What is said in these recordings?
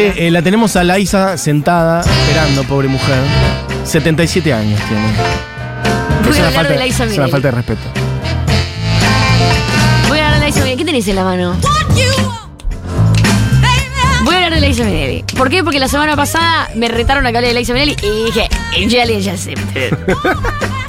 Che, eh, la tenemos a Laisa sentada, esperando, pobre mujer. 77 años tiene. Voy Es a una hablar falta, de Liza es una falta de respeto. Voy a hablar de Liza Minnelli. ¿Qué tenés en la mano? Voy a hablar de Liza Minnelli. ¿Por qué? Porque la semana pasada me retaron a que hable de Liza Minnelli y dije, Jelly acepted. Como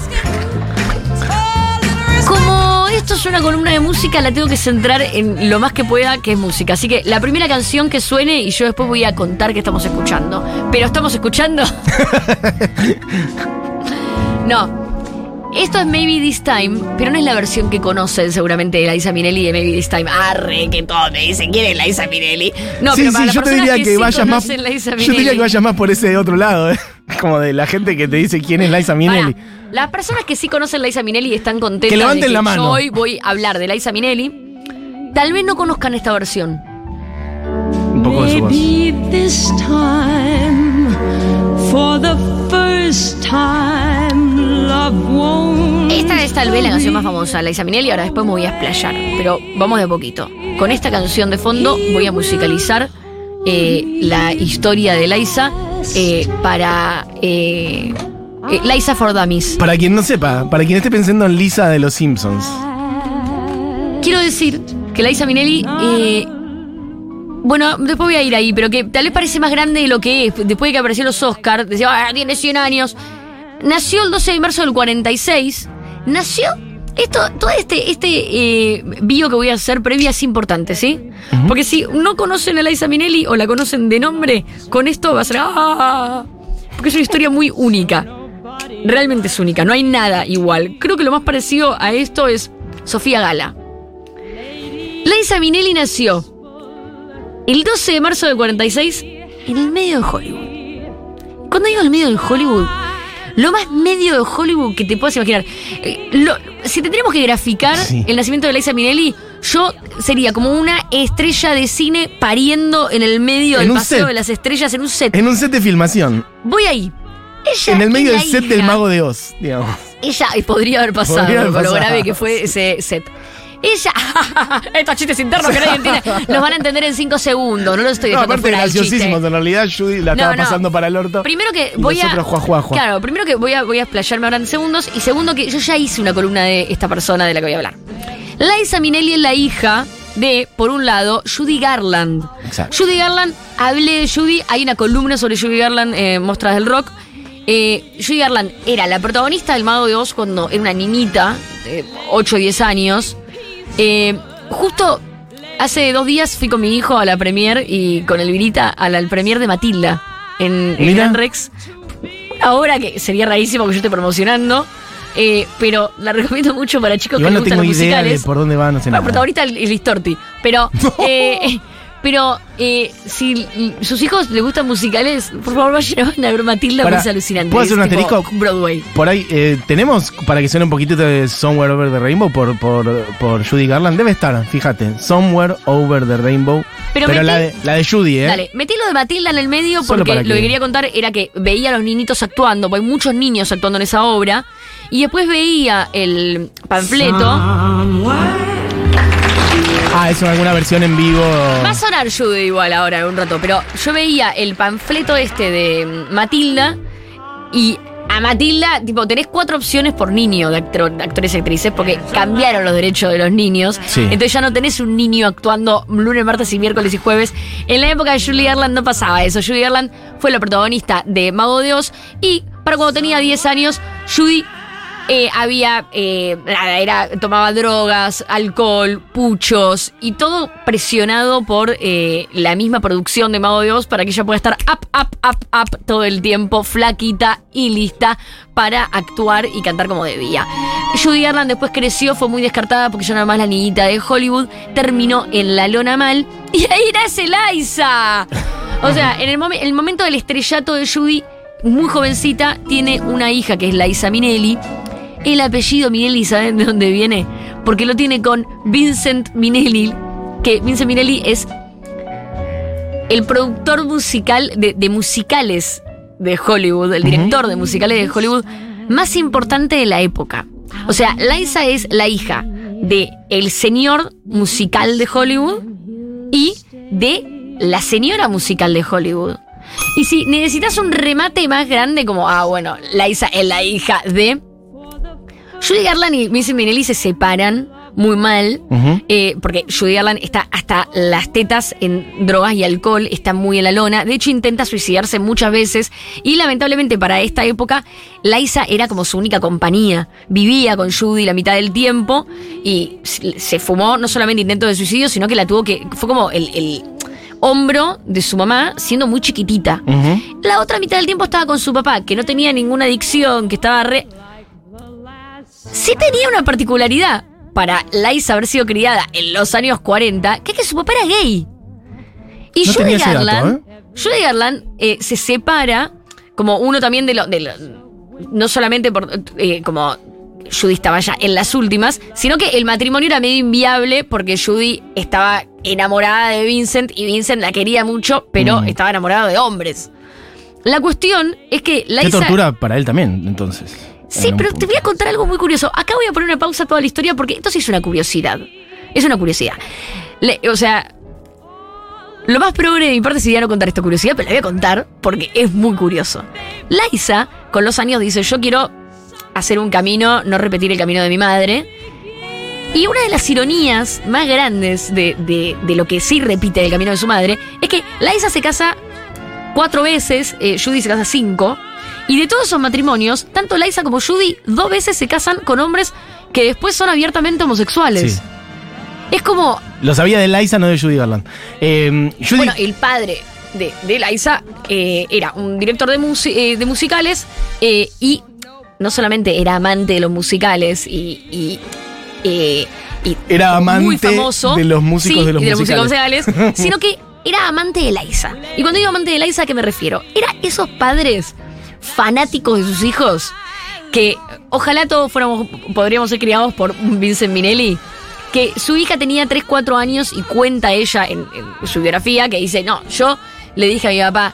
esto es una columna de música, la tengo que centrar en lo más que pueda, que es música. Así que la primera canción que suene y yo después voy a contar que estamos escuchando. ¿Pero estamos escuchando? no. Esto es Maybe This Time, pero no es la versión que conocen seguramente de Liza Minnelli de Maybe This Time. Arre, que todo me dicen, ¿quién es Liza Minnelli? No, sí, pero para sí, las yo te personas diría que, que, sí vayas más. conocen Liza Yo te diría que vayas más por ese otro lado, ¿eh? Como de la gente que te dice quién es Liza Minnelli. Pará, las personas que sí conocen Liza Minnelli y están contentas Que levanten de que la mano. yo hoy voy a hablar de Liza Minnelli, tal vez no conozcan esta versión. Un poco de su voz. Maybe this time, for the first time. Esta es tal vez la canción más famosa de Liza Minnelli, ahora después me voy a explayar, pero vamos de a poquito. Con esta canción de fondo voy a musicalizar eh, la historia de Liza eh, para eh, eh, Liza for Dummies. Para quien no sepa, para quien esté pensando en Lisa de los Simpsons. Quiero decir que Liza Minnelli, eh, bueno, después voy a ir ahí, pero que tal vez parece más grande de lo que es. Después de que apareció los Oscars, decía, ah, tiene 100 años. Nació el 12 de marzo del 46. Nació. Esto, todo este, este eh, bio que voy a hacer previa es importante, ¿sí? Porque si no conocen a Liza Minnelli o la conocen de nombre, con esto va a ser. ¡ah! Porque es una historia muy única. Realmente es única, no hay nada igual. Creo que lo más parecido a esto es Sofía Gala. Liza Minnelli nació el 12 de marzo del 46 en el medio de Hollywood. Cuando digo el medio de Hollywood, lo más medio de Hollywood que te puedas imaginar. Eh, lo- si tendríamos que graficar Sí. el nacimiento de Liza Minnelli, yo sería como una estrella de cine pariendo en el medio En del paseo set. de las estrellas en un set. En un set de filmación. Voy ahí. Ella En el medio del set del Mago de Oz, digamos. ella, podría haber pasado, Podría haber por lo pasado. grave que fue ese set. Ella, estos chistes internos que nadie entiende, los van a entender en cinco segundos, no los estoy No, dejando aparte graciosísimos. En realidad, Judy la No, estaba no. pasando para el orto. Primero que voy a. Claro, primero que voy a, voy a explayarme ahora en segundos. Y segundo que yo ya hice una columna de esta persona de la que voy a hablar. Liza Minnelli es la hija de, por un lado, Judy Garland. Exacto. Judy Garland, hablé de Judy, hay una columna sobre Judy Garland, eh, Mostras del Rock. Eh, Judy Garland era la protagonista del Mago de Oz cuando era una niñita, de 8 o 10 años. Eh, justo hace dos días fui con mi hijo a la premier y con Elvirita a la premier de Matilda en, en. Gran Rex. Una obra que sería rarísimo que yo esté promocionando, eh, pero la recomiendo mucho para chicos Igual que no les gustan tengo los idea de por dónde van, no sé Bueno, nada. protagonista es Listorti. Pero, eh, pero eh, si sus hijos les gustan musicales, por favor vayan a ver Matilda, porque es alucinante. ¿puedo hacer un asterisco? Broadway. Por ahí, eh, ¿tenemos para que suene un poquitito de Somewhere Over the Rainbow por, por, por Judy Garland? Debe estar, fíjate. Somewhere Over the Rainbow. Pero Pero, metí- la, de, la de Judy, ¿eh? Dale, metí lo de Matilda en el medio porque lo que que- quería contar era que veía a los niñitos actuando, porque hay muchos niños actuando en esa obra, y después veía el panfleto. Ah, es alguna versión en vivo. Va a sonar Judy igual ahora en un rato, pero yo veía el panfleto este de Matilda y a Matilda, tipo, tenés cuatro opciones por niño de, actor- de actores y actrices porque cambiaron los derechos de los niños. Sí. Entonces ya no tenés un niño actuando lunes, martes y miércoles y jueves. En la época de Julie Garland no pasaba eso. Julie Garland fue la protagonista de Mago de Oz y para cuando tenía 10 años, Judy eh, había, eh, nada, era, tomaba drogas, alcohol, puchos y todo presionado por eh, la misma producción de Mago de Oz para que ella pueda estar up, up, up, up todo el tiempo, flaquita y lista para actuar y cantar como debía. Judy Garland después creció, fue muy descartada porque ya nada más la niñita de Hollywood, terminó en la lona mal y ahí nace Liza. O sea, en el, momen- el momento del estrellato de Judy, muy jovencita, tiene una hija que es Liza Minnelli. El apellido Minnelli, ¿saben de dónde viene? Porque lo tiene con Vincent Minnelli, que Vincent Minnelli es el productor musical de, de musicales de Hollywood, el director de musicales de Hollywood más importante de la época. O sea, Liza es la hija de el señor musical de Hollywood y de la señora musical de Hollywood. Y si necesitas un remate más grande, como, ah, bueno, Liza es la hija de. Judy Garland y Vincent Minnelli se separan muy mal, eh, porque Judy Garland está hasta las tetas en drogas y alcohol, está muy en la lona. De hecho, intenta suicidarse muchas veces. Y lamentablemente para esta época, Liza era como su única compañía. Vivía con Judy la mitad del tiempo y se fumó no solamente intento de suicidio, sino que la tuvo que. Fue como el, el hombro de su mamá siendo muy chiquitita. La otra mitad del tiempo estaba con su papá, que no tenía ninguna adicción, que estaba re. Sí tenía una particularidad para Liza haber sido criada en los años 40, que es que su papá era gay. Y No Judy dato, Garland, ¿eh? Judy Garland eh, se separa como uno también de los. no solamente por. eh, como Judy estaba ya en las últimas, sino que el matrimonio era medio inviable porque Judy estaba enamorada de Vincent y Vincent la quería mucho, pero Mm. estaba enamorado de hombres. La cuestión es que Qué Liza. tortura para él también, entonces. Sí, pero te voy a contar algo muy curioso. Acá voy a poner una pausa a toda la historia porque esto sí es una curiosidad. Es una curiosidad. Le- o sea, lo más progre de mi parte sería no contar esta curiosidad, pero la voy a contar porque es muy curioso. Liza, con los años, dice: Yo quiero hacer un camino, no repetir el camino de mi madre. Y una de las ironías más grandes de, de- de lo que sí repite el camino de su madre es que Liza se casa cuatro veces, eh, Judy se casa cinco, y de todos esos matrimonios, tanto Liza como Judy dos veces se casan con hombres que después son abiertamente homosexuales. Sí. Es como, Lo sabía de Liza, no de Judy Garland. Eh, Judy, bueno, el padre de, de Liza eh, era un director de, musi- eh, de musicales eh, y no solamente era amante de los musicales y... y, y Era amante muy famoso, de los músicos sí, de los músicos musicales. musicales, sino que era amante de Liza. Y cuando digo amante de Liza, ¿a qué me refiero? Era esos padres fanáticos de sus hijos que ojalá todos fuéramos, podríamos ser criados por Vincent Minelli. Que su hija tenía 3, 4 años y cuenta ella en, su biografía que dice, no, yo le dije a mi papá,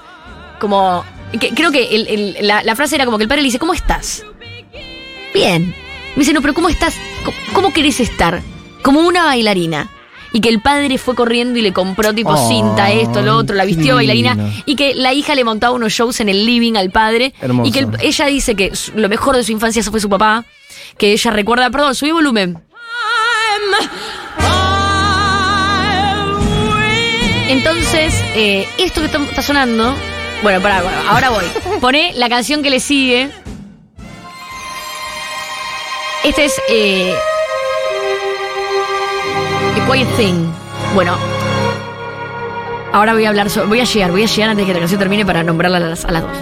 como, que, creo que la frase era como que el padre le dice, ¿cómo estás? Bien. Me dice, no, pero ¿cómo estás? ¿Cómo, cómo querés estar? Como una bailarina. Y que el padre fue corriendo y le compró tipo Ay, cinta, esto, lo otro, la vistió bailarina. Y que la hija le montaba unos shows en el living al padre. Hermoso. Y que el- ella dice que lo mejor de su infancia fue su papá. Que ella recuerda, perdón, subí volumen. Entonces, eh, esto que está, está sonando. Bueno, pará, bueno, ahora voy. Pone la canción que le sigue. Este es. Eh, Quiet Thing. Bueno. Ahora voy a hablar sobre. Voy a llegar, voy a llegar antes de que la canción termine para nombrarla a las, a las dos.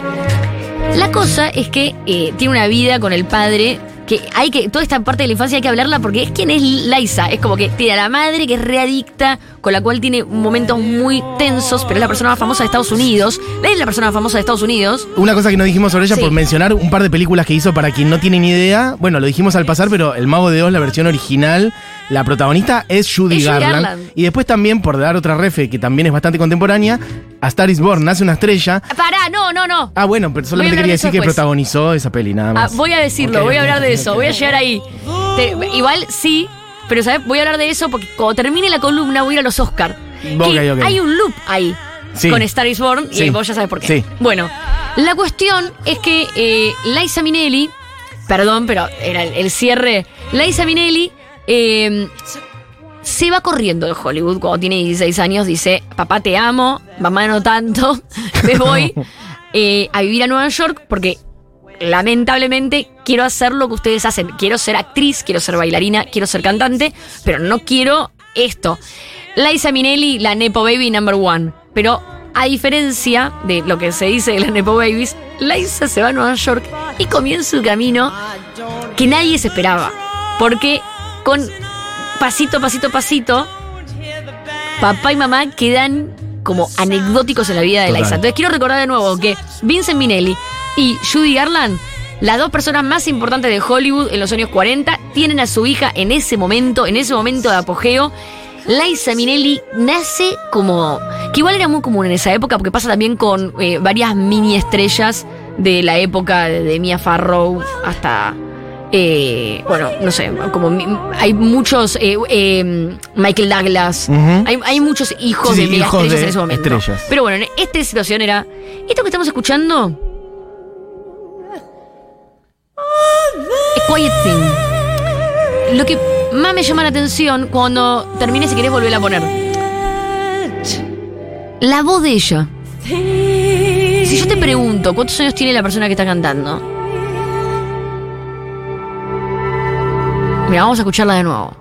La cosa es que eh, tiene una vida con el padre que hay que, toda esta parte de la infancia hay que hablarla porque es quien es Liza. Es como que tiene a la madre que es readicta, con la cual tiene momentos muy tensos, pero es la persona más famosa de Estados Unidos. Es la persona más famosa de Estados Unidos. Una cosa que no dijimos sobre ella Sí. por mencionar un par de películas que hizo para quien no tiene ni idea. Bueno, lo dijimos al pasar, pero El Mago de Oz, la versión original, la protagonista es Judy, Es Garland. Garland. Y después también, por dar otra refe que también es bastante contemporánea, A Star is Born, Nace una estrella. Pará, no, no, no. Ah, bueno, pero solamente quería decir que protagonizó esa peli, nada Ah, más. voy a decirlo, voy a hablar de eso, voy a llegar ahí. Te- igual sí, pero ¿sabes? voy a hablar de eso porque cuando termine la columna voy a ir a los Oscar. Ok, Que ok. Hay un loop ahí Sí. con Star is Born y vos ya sabes por qué. Sí. Bueno, la cuestión es que eh, Liza Minnelli, perdón, pero era el, el cierre, Liza Minnelli eh, se va corriendo de Hollywood cuando tiene 16 años, dice, papá te amo, mamá no tanto, me voy eh, a vivir a Nueva York porque lamentablemente quiero hacer lo que ustedes hacen. Quiero ser actriz, quiero ser bailarina, quiero ser cantante, pero no quiero esto. Liza Minnelli, la Nepo Baby number one. Pero a diferencia de lo que se dice de las Nepo Babies, Liza se va a Nueva York y comienza un camino que nadie se esperaba. Porque con pasito, pasito, pasito, papá y mamá quedan como anecdóticos en la vida de Total. Liza. Entonces quiero recordar de nuevo que Vincent Minnelli y Judy Garland, las dos personas más importantes de Hollywood en los años 40, tienen a su hija en ese momento, en ese momento de apogeo. Liza Minnelli nace como. que igual era muy común en esa época, porque pasa también con eh, varias mini estrellas de la época de Mia Farrow hasta eh, bueno, no sé, como mi- hay muchos, eh, eh, Michael Douglas, hay, hay muchos hijos Sí, de mega hijos estrellas de en ese momento. estrellas. Pero bueno, en esta situación era, esto que estamos escuchando, es Quiet Thing. Lo que más me llama la atención cuando termine, si querés volver a poner, la voz de ella. Si yo te pregunto, ¿cuántos años tiene la persona que está cantando? Mira, vamos a escucharla de nuevo.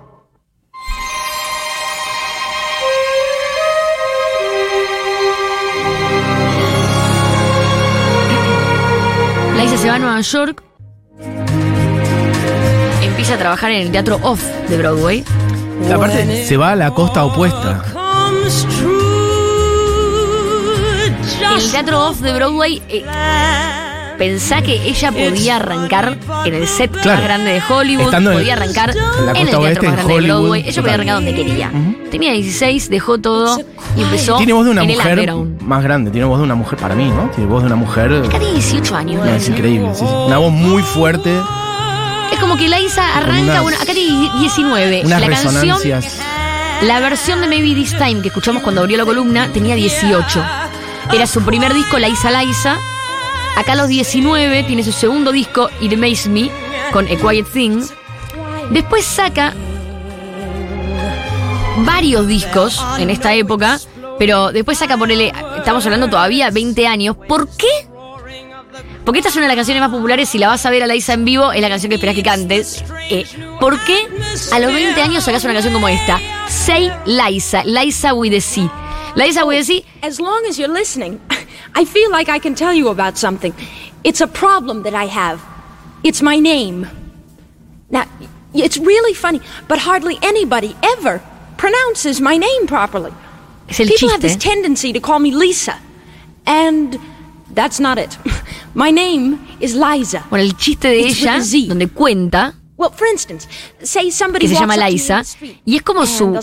Laisa se va a Nueva York. Empieza a trabajar en el teatro Off de Broadway. Y aparte, se va a la costa opuesta. El teatro Off de Broadway, eh, pensá que ella podía arrancar en el set Claro. más grande de Hollywood, Estando podía arrancar en la en, el teatro oeste, más grande de Hollywood, Broadway. Ella podía arrancar donde quería. Tenía 16, dejó todo y empezó Tiene voz de una en mujer más grande. Tiene voz de una mujer, para mí, ¿no? Tiene voz de una mujer. Acá tiene 18 años. No, es increíble. sí, sí. Una voz muy fuerte. Es como que Laisa arranca, unas- bueno, acá tiene 19. Unas la canción, la versión de Maybe This Time que escuchamos cuando abrió la columna tenía 18. Era su primer disco, Laisa Laisa. Acá a los 19 tiene su segundo disco, It Amazes Me, con A Quiet Thing. Después saca varios discos en esta época, pero después saca, ponele, estamos hablando todavía 20 años. ¿Por qué? Porque esta es una de las canciones más populares. Si la vas a ver a Laisa en vivo, es la canción que esperas que cantes. Eh, ¿Por qué a los 20 años sacas una canción como esta? Say Laisa, Laisa with the C. Laisa with the C, As long as you're listening, I feel like I can tell you about something. It's a problem that I have. It's my name. Now, it's really funny, but hardly anybody ever pronounces my name properly. People have this tendency to call me Lisa, and that's not it. My name is Liza. Bueno, el chiste de It's ella, donde cuenta Well, for instance, say somebody que se llama up to me in Liza, y es como su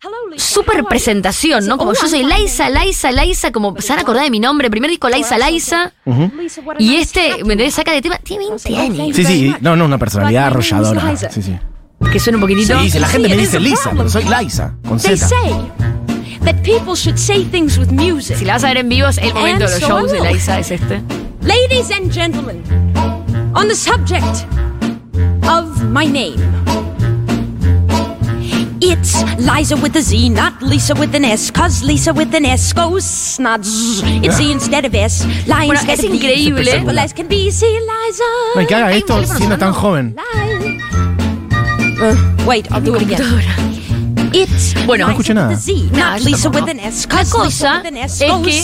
they'll say, "Hello, Lisa, how super are you?" presentación, ¿no? Como "Oh, yo soy Laisa, thank you." Laisa, Laisa, como se van a acordar de mi nombre. Primer disco, Laisa, Laisa. Lisa, what a Y este, ¿me. Saca de tema. Tiene 20 años. Sí, sí. No, no, una personalidad arrolladora. Sí, sí. Que suena un poquitito. Sí, la gente me dice Lisa, pero soy Liza, con Z. say that people should say things with music. Si la vas a ver en vivo, es el momento de los shows de. Laisa, es este. Ladies and gentlemen, on the subject of my name. It's Liza with a Z, not Lisa with an S, cause Lisa with an S goes not Z. It's Z instead of S, Lie Bueno, instead es of increíble. Simple as can be, see Liza. Que haga esto siendo tan joven. Uh, wait, I'll do it again. It's Bueno. No escuché Liza nada. with a Z, Nada, not yo Lisa tampoco. with an S, La cause cosa Lisa with an S es que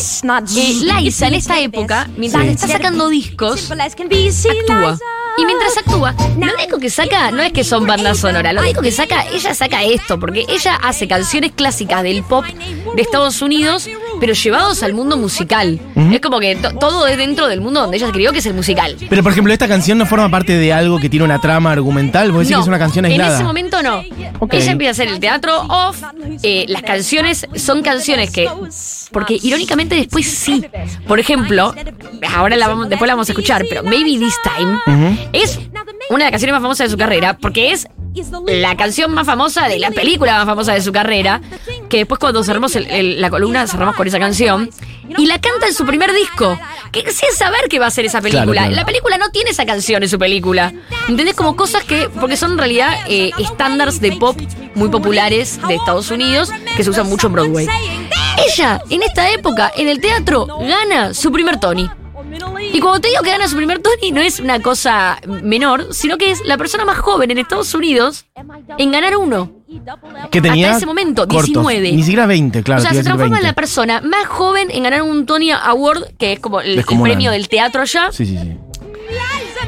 eh, Laisa en esta época, mientras Sí. está sacando discos, Simple actúa. Y mientras actúa, lo único que saca no es que son bandas sonoras, lo único que saca, ella saca esto, porque ella hace canciones clásicas del pop de Estados Unidos, pero llevados al mundo musical. Es como que to- todo es dentro del mundo donde ella escribió, que es el musical. Pero por ejemplo, esta canción no forma parte de algo que tiene una trama argumental. Vos decís No, que es una canción En aislada. ese momento no. Ella empieza a hacer el teatro off. eh, las canciones son canciones que. Porque irónicamente después sí. Por ejemplo, ahora la vamos, después la vamos a escuchar, pero Maybe This Time es una de las canciones más famosas de su carrera, porque es la canción más famosa de la película más famosa de su carrera, que después cuando cerramos el- el- la columna cerramos con esa canción, y la canta en su primer disco, que sin saber que va a ser esa película. Claro, claro. La película no tiene esa canción en su película. ¿Entendés? Como cosas que, porque son en realidad eh, estándares de pop muy populares de Estados Unidos, que se usan mucho en Broadway. Ella, en esta época, en el teatro, gana su primer Tony. Y cuando te digo que gana su primer Tony, no es una cosa menor, sino que es la persona más joven en Estados Unidos en ganar uno. que tenía hasta ese momento, cortos. 19. Ni siquiera 20, claro. o sea, se transforma en 20. la persona más joven en ganar un Tony Award, que es como el, premio del teatro allá. Sí, sí, sí.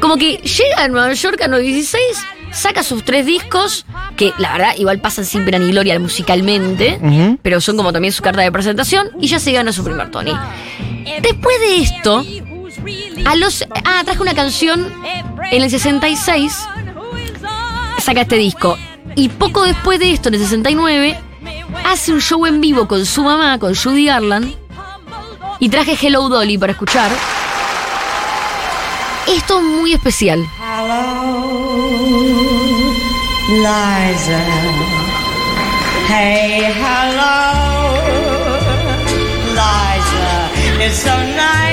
Como que llega a Nueva York a los 16, saca sus tres discos, que la verdad igual pasan sin pena ni gloria musicalmente, pero son como también su carta de presentación, y ya se gana su primer Tony. Después de esto, a los. Ah, traje una canción en el 66, saca este disco. Y poco después de esto, en el 69, hace un show en vivo con su mamá, con Judy Garland. Y traje Hello Dolly para escuchar. Esto es muy especial. hello, Liza. Hey, hello, Liza. It's so nice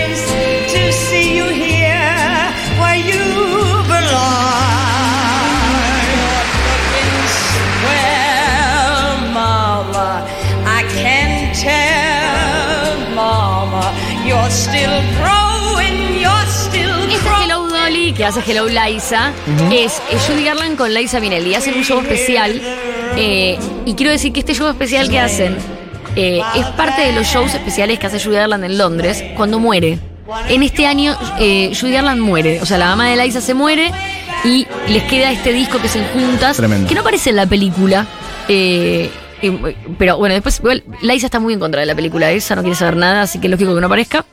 Este growing. Hello Dolly, que hace Hello Liza, es eh, Judy Garland con Liza Minnelli. Hacen un show especial. eh, y quiero decir que este show especial que hacen eh, es parte de los shows especiales que hace Judy Garland en Londres cuando muere. En este año, eh, Judy Garland muere. O sea, la mamá de Liza se muere y les queda este disco que se juntas, Tremendo. que no aparece en la película. eh, eh, pero bueno, después, igual, Liza está muy en contra de la película esa, no quiere saber nada, así que es lógico que no aparezca.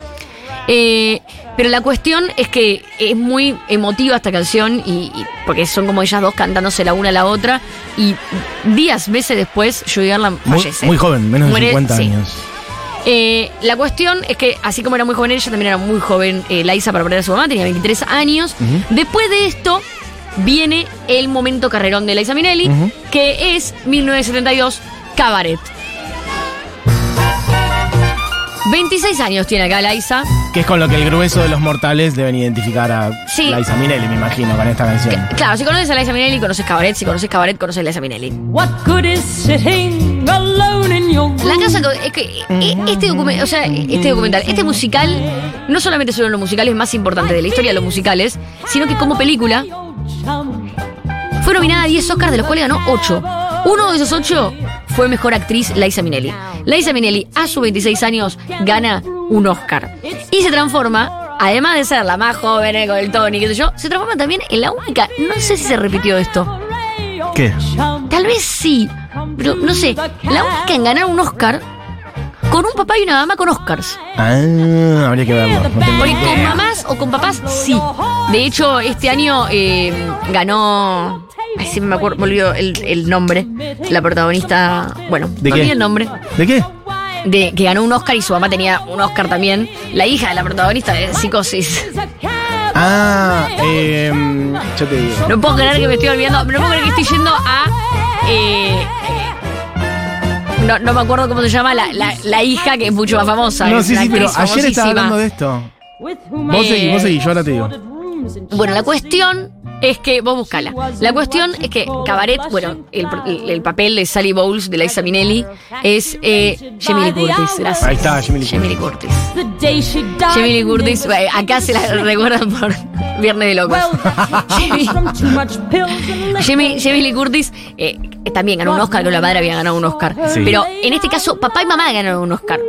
Eh, pero la cuestión es que es muy emotiva esta canción y, y- porque son como ellas dos cantándose la una a la otra y días, meses después Judy Garland Muy, fallece. muy joven, menos de Muere, 50 sí. años. Eh, la cuestión es que así como era muy joven ella, también era muy joven eh, Liza para perder a su mamá, tenía 23 años. Después de esto viene el momento carrerón de Liza Minnelli, Ujú. que es 1972, Cabaret. 26 años tiene acá Liza. Que es con lo que el grueso de los mortales deben identificar a Sí. Liza Minnelli, me imagino, con esta canción. Claro, si conoces a Liza Minnelli, conoces Cabaret. Si conoces Cabaret, conoces a Liza Minnelli. What good is sitting alone in your La room? cosa co- es que eh, este documental, o sea, este documental, este musical, no solamente son los musicales más importantes de la historia de los musicales, sino que como película fue nominada a 10 Oscars, de los cuales ganó 8. Uno de esos 8 fue mejor actriz Liza Minnelli. Liza Minnelli, a sus 26 años, gana un Oscar. Y se transforma, además de ser la más joven con el Tony, qué sé yo, se transforma también en la única, no sé si se repitió esto, ¿Qué? Tal vez sí, pero no sé. La única en ganar un Oscar con un papá y una mamá con Oscars. Ah, habría que verlo. No Porque con mamás o con papás, sí. De hecho, este año eh, ganó. Ay, sí me acuerdo, me olvido el, el nombre. La protagonista. Bueno, ¿De me qué? el nombre. ¿De qué? De que ganó un Oscar y su mamá tenía un Oscar también. La hija de la protagonista de Psicosis. Ah, eh, yo te digo. No puedo creer que me estoy olvidando. No puedo creer que estoy yendo a. eh, no, no me acuerdo cómo se llama la, la- la hija que es mucho más famosa. No, sí, sí, pero ayer estaba hablando de esto. Vos seguís, vos seguís, yo ahora te digo. Bueno, la cuestión es que, vos buscala. La cuestión es que Cabaret, bueno, el, el- el papel de Sally Bowles, de Liza Minnelli, es eh, Jamie Lee Curtis. Gracias. Ahí está, Jamie Lee Jamie Curtis. Jamie Lee Curtis, acá se la recuerdan por Viernes de Locos. Jamie. Jamie- Lee Curtis eh, también ganó un Oscar, que la madre había ganado un Oscar. Sí. Pero en este caso, papá y mamá ganaron un Oscar.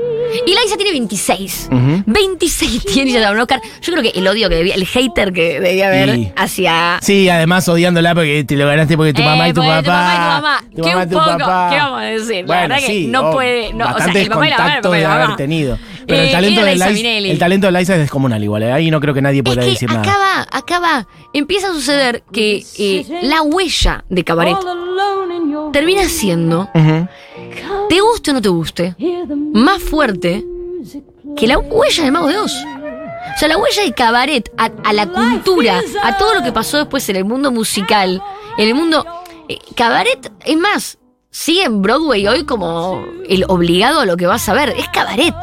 Y Liza tiene 26. Ujú. 26 tiene y ya ganó un Oscar. Yo creo que el odio que debía, el hater que debía haber Sí. hacia. Sí, además odiándola porque te lo ganaste porque tu Eh, mamá y tu porque papá. tu mamá y tu mamá. Tu Qué mamá y un tu poco, papá. ¿qué vamos a decir? La verdad que no oh, puede- no, o sea, bastantes el papá y la mamá, el contactos papá y la debe haber mamá. tenido. Pero Eh, el talento era de Liza Liza, Minnelli. el talento de Liza es descomunal igual. eh, Ahí no creo que nadie pueda Es decir que nada. acá va, acá va. Empieza a suceder que eh, la huella de Cabaret termina siendo, Ujú. te guste o no te guste, más fuerte que la huella de Mago de Oz. O sea, la huella de cabaret a, a la cultura, a todo lo que pasó después en el mundo musical, en el mundo. eh, cabaret, es más, sigue en Broadway hoy como el obligado a lo que vas a ver. Es cabaret.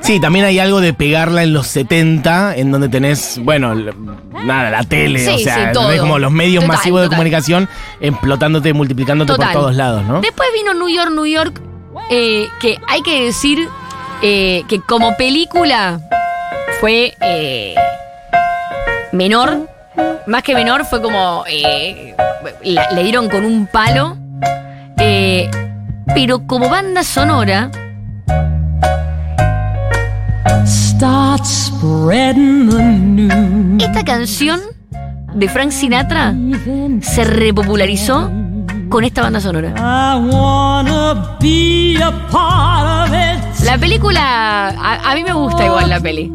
Sí, también hay algo de pegarla en los 70, en donde tenés, bueno, nada, la tele, Sí, o sea, sí, todo. como los medios Total, masivos de total. comunicación explotándote, multiplicándote Total. por todos lados, ¿no? Después vino New York, New York, eh, que hay que decir eh, que como película fue eh, menor. Más que menor, fue como. eh, la- le dieron con un palo. eh, pero como banda sonora, Start spreading the news. esta canción de Frank Sinatra se repopularizó con esta banda sonora. La película, a, a mí me gusta igual la peli,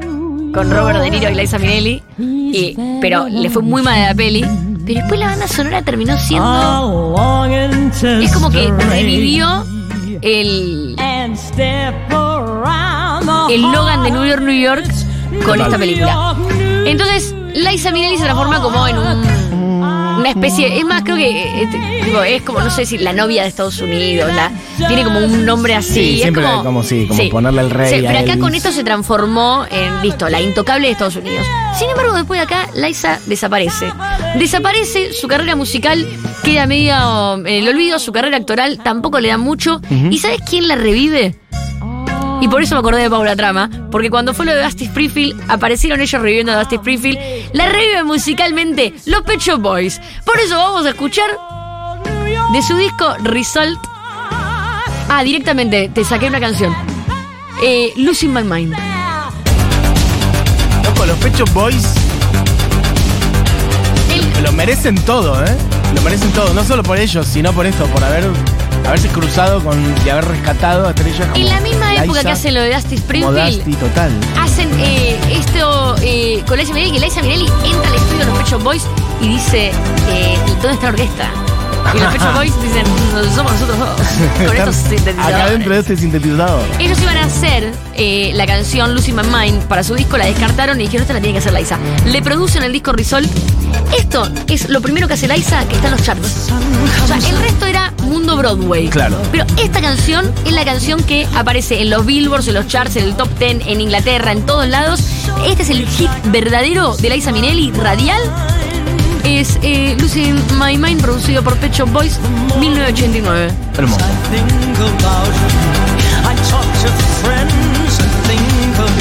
con Robert De Niro y Liza Minnelli, y- pero le fue muy mal a la peli. Pero después la banda sonora terminó siendo, es como que revivió el, el Logan de New York, New York con esta película. Entonces, Liza Minnelli se transforma como en un una especie, es más, creo que eh, digo, es como, no sé si la novia de Estados Unidos, la, tiene como un nombre así. Sí, es siempre como, como sí, como ponerle el rey Sí, a pero acá Elvis. con esto se transformó en, listo, la intocable de Estados Unidos. Sin embargo, después de acá, Liza desaparece. Desaparece, su carrera musical queda medio en el olvido, su carrera actoral tampoco le da mucho. ¿Y sabes quién la revive? Y por eso me acordé de Paula Trama, porque cuando fue lo de Dusty Springfield, aparecieron ellos reviviendo a Dusty Springfield, la reviven musicalmente los Pet Shop Boys. Por eso vamos a escuchar de su disco Result. Ah, directamente, te saqué una canción. Eh, Losing My Mind. Loco, los Pecho Boys El- lo merecen todo, ¿eh? Lo merecen todo, no solo por ellos, sino por esto, por haber haberse cruzado con y haber rescatado a estrellas como en la misma época que hacen lo de Dusty como Springfield, Dusty, total. hacen eh, esto eh, con Liza Minnelli, que Liza Minnelli entra al estudio de los Pet Shop Boys y dice, eh, ¿dónde está la orquesta? Y los Pet Shop Boys dicen, somos nosotros dos, con estos Acá sintetizadores. dentro de este sintetizador. Ellos iban a hacer eh, la canción Losing My Mind para su disco, la descartaron y dijeron, esta la tiene que hacer Liza. Le producen el disco Result. Esto es lo primero que hace Liza, que está en los charts. O sea, el resto era mundo Broadway. Claro. Pero esta canción es la canción que aparece en los billboards, en los charts, en el top 10, en Inglaterra, en todos lados. Este es el hit verdadero de Liza Minnelli, radial. Es eh, Losing My Mind, producido por Pet Shop Boys, 1989. Hermoso.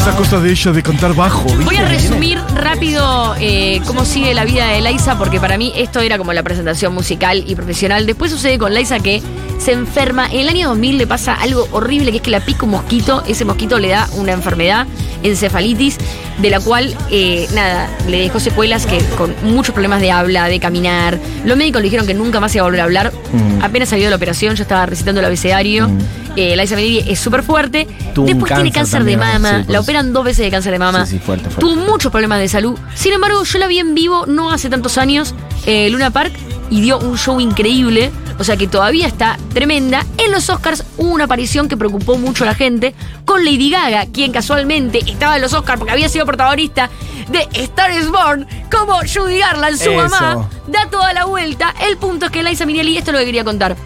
Esa cosa de ellos de cantar bajo, ¿viste? Voy a resumir rápido eh, cómo sigue la vida de Liza, porque para mí esto era como la presentación musical y profesional. Después sucede con Liza que se enferma. En el año 2000 le pasa algo horrible, que es que la pica un mosquito. Ese mosquito le da una enfermedad, encefalitis, de la cual, eh, nada, le dejó secuelas que con muchos problemas de habla, de caminar. Los médicos le dijeron que nunca más iba a volver a hablar. Mm. Apenas salió de la operación, ya estaba recitando el abecedario. Eh, Liza Minnelli es súper fuerte. Tuvo Después tiene cáncer de mama. sí, la eso. operan dos veces de cáncer de mama. Sí, sí, fuerte, fuerte. Tuvo muchos problemas de salud. Sin embargo, yo la vi en vivo no hace tantos años, eh, Luna Park, y dio un show increíble. O sea que todavía está tremenda. En los Oscars hubo una aparición que preocupó mucho a la gente con Lady Gaga, quien casualmente estaba en los Oscars porque había sido protagonista de Star is Born, como Judy Garland, su Eso. mamá. Da toda la vuelta. El punto es que Liza Minnelli, esto es lo que quería contar.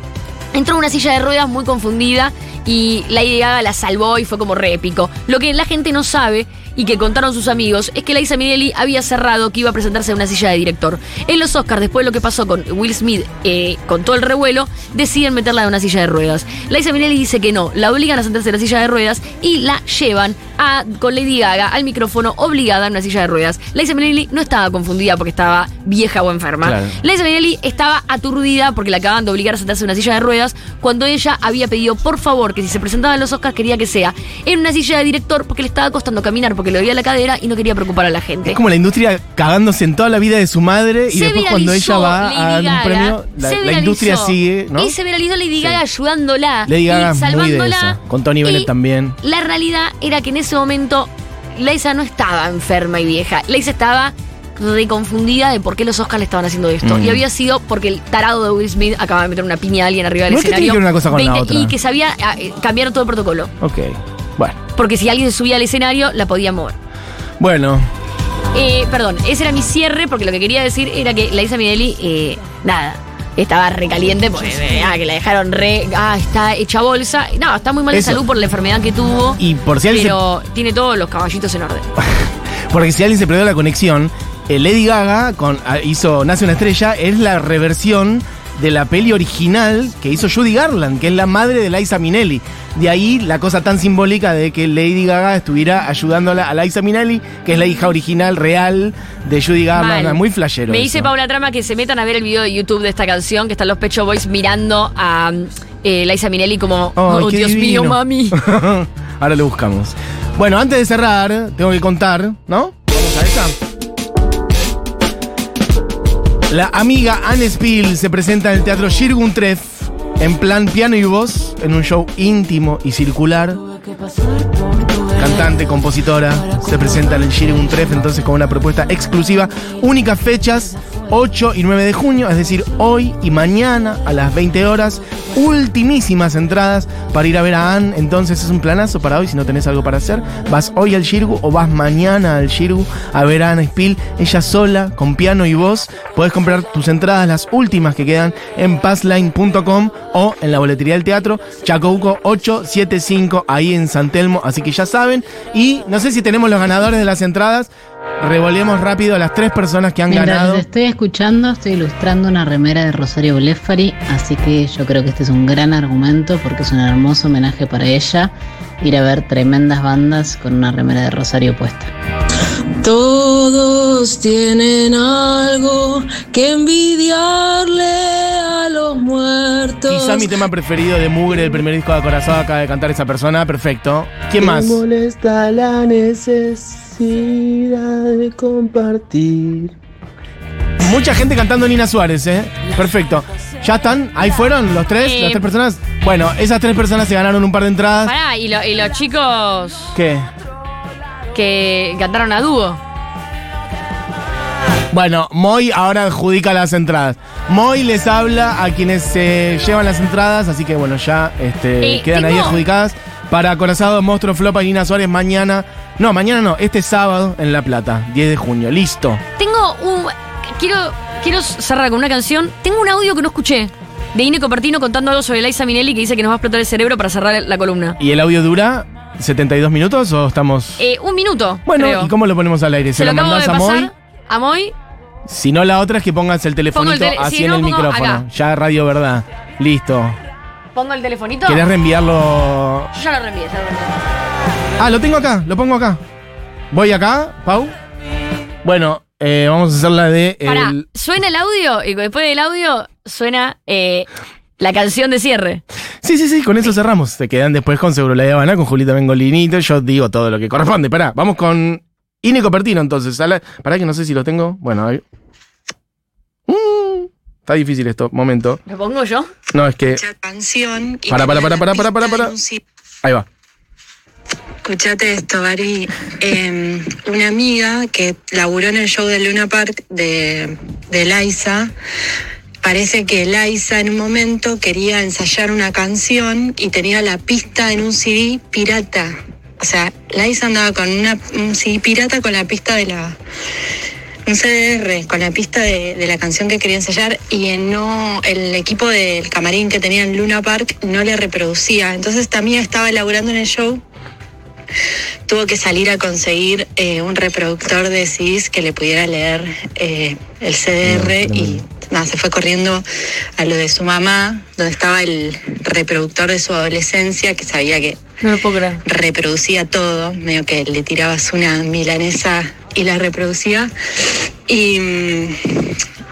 Entró en una silla de ruedas muy confundida y Lady Gaga la salvó y fue como re épico. Lo que la gente no sabe y que contaron sus amigos es que Liza Minnelli había cerrado que iba a presentarse en una silla de director. En los Oscars, después de lo que pasó con Will Smith, eh, con todo el revuelo, deciden meterla en una silla de ruedas. Liza Minnelli dice que no, la obligan a sentarse en la silla de ruedas y la llevan a, con Lady Gaga al micrófono obligada en una silla de ruedas. Liza Minnelli no estaba confundida porque estaba vieja o enferma. Claro. Liza Minnelli estaba aturdida porque la acaban de obligar a sentarse en una silla de ruedas cuando ella había pedido por favor que si se presentaba en los Oscars quería que sea en una silla de director porque le estaba costando caminar porque le dolía la cadera y no quería preocupar a la gente. Es como la industria cagándose en toda la vida de su madre y Se después cuando ella va a dar un Gaga, premio, la, industria sigue, ¿no? Y se viralizó Lady Sí. Gaga ayudándola. Lady Gaga y es muy de salvándola. con Tony Bennett también. La realidad era que en ese momento Liza no estaba enferma y vieja. Liza estaba reconfundida de por qué los Oscars le estaban haciendo esto. Mm. Y había sido porque el tarado de Will Smith acaba de meter una piña a alguien arriba del No escenario. que ver una cosa con la 20 otra. Y que sabía ah, eh, cambiar todo el protocolo. Ok. Bueno. Porque si alguien subía al escenario, la podía mover. Bueno. Eh, perdón, ese era mi cierre porque lo que quería decir era que Liza Minnelli, eh, nada, estaba recaliente porque eh, ah, que la dejaron re. Ah, está hecha bolsa. No, está muy mal de Eso. salud por la enfermedad que tuvo. Y por si alguien se- Pero tiene todos los caballitos en orden. Porque si alguien se perdió la conexión, eh, Lady Gaga con, ah, hizo Nace una estrella, es la reversión de la peli original que hizo Judy Garland, que es la madre de Liza Minnelli. De ahí la cosa tan simbólica de que Lady Gaga estuviera ayudándola a Liza Minnelli, que es la hija original real de Judy Garland. Mal. Muy flashero. Me eso. dice Paula Trama que se metan a ver el video de YouTube de esta canción, que están los Pecho Boys mirando a eh, Liza Minnelli como, oh Dios divino. mío, mami. Ahora lo buscamos. Bueno, antes de cerrar, tengo que contar, ¿no? Vamos a esa. La amiga Anne Spiel se presenta en el teatro Shirgun Treff en plan piano y voz en un show íntimo y circular. Cantante, compositora, se presenta en el Shirgun Treff entonces con una propuesta exclusiva, únicas fechas 8 y 9 de junio, es decir, hoy y mañana a las 20 horas. Ultimísimas entradas para ir a ver a Anne. Entonces es un planazo para hoy si no tenés algo para hacer. Vas hoy al Shirgu o vas mañana al Shirgu a ver a Anne Spiel. Ella sola, con piano y voz. Podés comprar tus entradas, las últimas que quedan, en passline.com o en la boletería del teatro Chacobuco 875 ahí en San Telmo. Así que ya saben. Y no sé si tenemos los ganadores de las entradas. Revolvemos rápido a las tres personas que han Mientras ganado. te estoy escuchando, estoy ilustrando una remera de Rosario Blefari, así que yo creo que este es un gran argumento porque es un hermoso homenaje para ella ir a ver tremendas bandas con una remera de Rosario puesta. Todos tienen algo que envidiarle a los muertos. Quizá mi tema preferido de Mugre del primer disco de Acorazado acaba de cantar esa persona. Perfecto. ¿Quién más? molesta la necesidad de compartir. Mucha gente cantando Nina Suárez, ¿eh? Perfecto. ¿Ya están? ¿Ahí fueron los tres? Eh, ¿Las tres personas? Bueno, esas tres personas se ganaron un par de entradas. Pará, y, lo- y los chicos ¿Qué? que cantaron a dúo. Bueno, Moy ahora adjudica las entradas. Moy les habla a quienes se llevan las entradas, así que bueno, ya este, Eh, quedan ahí tengo- adjudicadas. Para Acorazado, Monstruo Flopa y Nina Suárez mañana. No, mañana no, este sábado en La Plata, 10 de junio. Listo. Tengo un. Quiero, quiero cerrar con una canción. Tengo un audio que no escuché. De Ine Copertino contando algo sobre Liza Minelli que dice que nos va a explotar el cerebro para cerrar la columna. ¿Y el audio dura 72 minutos o estamos.? Eh, un minuto. Bueno, creo. ¿y cómo lo ponemos al aire? ¿Se, Se lo lo de mandás a Moy? a Moy. Si no, la otra es que pongas el telefonito Pongo el tele- así si en el micrófono. acá. Ya Radio Verdad. Listo. Pongo el telefonito. ¿Querés reenviarlo? Yo ya lo reenvié, ya lo reenvié. Ah, lo tengo acá, lo pongo acá. Voy acá, Pau. Bueno, eh, vamos a hacer la de. Pará, el- suena el audio y después del audio suena eh, la canción de cierre. Sí, sí, sí, con eso cerramos. Se quedan después con Seguro La Habana, con Julita Bengolinito. Yo digo todo lo que corresponde. Pará, vamos con Ine Copertino entonces. A la- Pará que no sé si lo tengo. Bueno, ahí. Mm, está difícil esto, momento. ¿Lo pongo yo? No, es que. canción. y Para, para, para, para, para, para, para. Ahí va. Escuchate esto, Barbie. Eh, una amiga que laburó en el show de Luna Park de, de Liza. Parece que Liza en un momento quería ensayar una canción y tenía la pista en un CD pirata. O sea, Liza andaba con una, un CD pirata con la pista de la, un CDR con la pista de, la canción que quería ensayar y en no el equipo del camarín que tenía en Luna Park no le reproducía. Entonces amiga estaba elaborando en el show, tuvo que salir a conseguir eh, un reproductor de CDs que le pudiera leer eh, el CDR y nada, se fue corriendo a lo de su mamá, donde estaba el reproductor de su adolescencia, que sabía que No lo puedo creer. reproducía todo, medio que le tirabas una milanesa y la reproducía. Y, mm,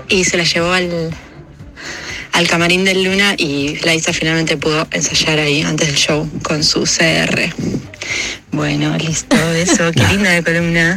y se la llevó al, al camarín del Luna y Laisa finalmente pudo ensayar ahí antes del show con su CR. Bueno, listo, eso, qué linda de columna.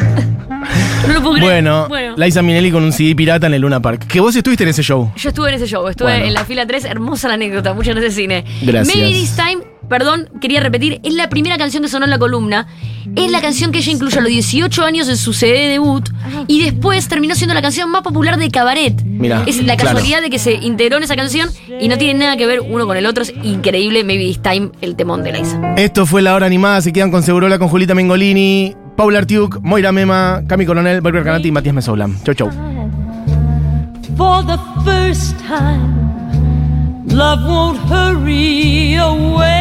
No lo puedo creer. Bueno, bueno. Liza Minelli con un CD pirata en el Luna Park. Que vos estuviste en ese show. Yo estuve en ese show, estuve Bueno. en la fila 3, hermosa la anécdota, muchas gracias cine. Gracias. Maybe This Time, perdón, quería repetir, es la primera canción que sonó en la columna, es la canción que ella incluyó a los 18 años en su CD debut y después terminó siendo la canción más popular de Cabaret. Mirá, es la claro. casualidad de que se integró en esa canción y no tiene nada que ver uno con el otro, es increíble Maybe This Time, el temón de Liza. Esto fue la hora animada. Se quedan con Segurola, con Julita Mengolini, Paula Artiuk, Moira Mema, Cami Coronel, Berber Canati y Matías Mesoulam. Chau, chau. for the first time. Love won't hurry away.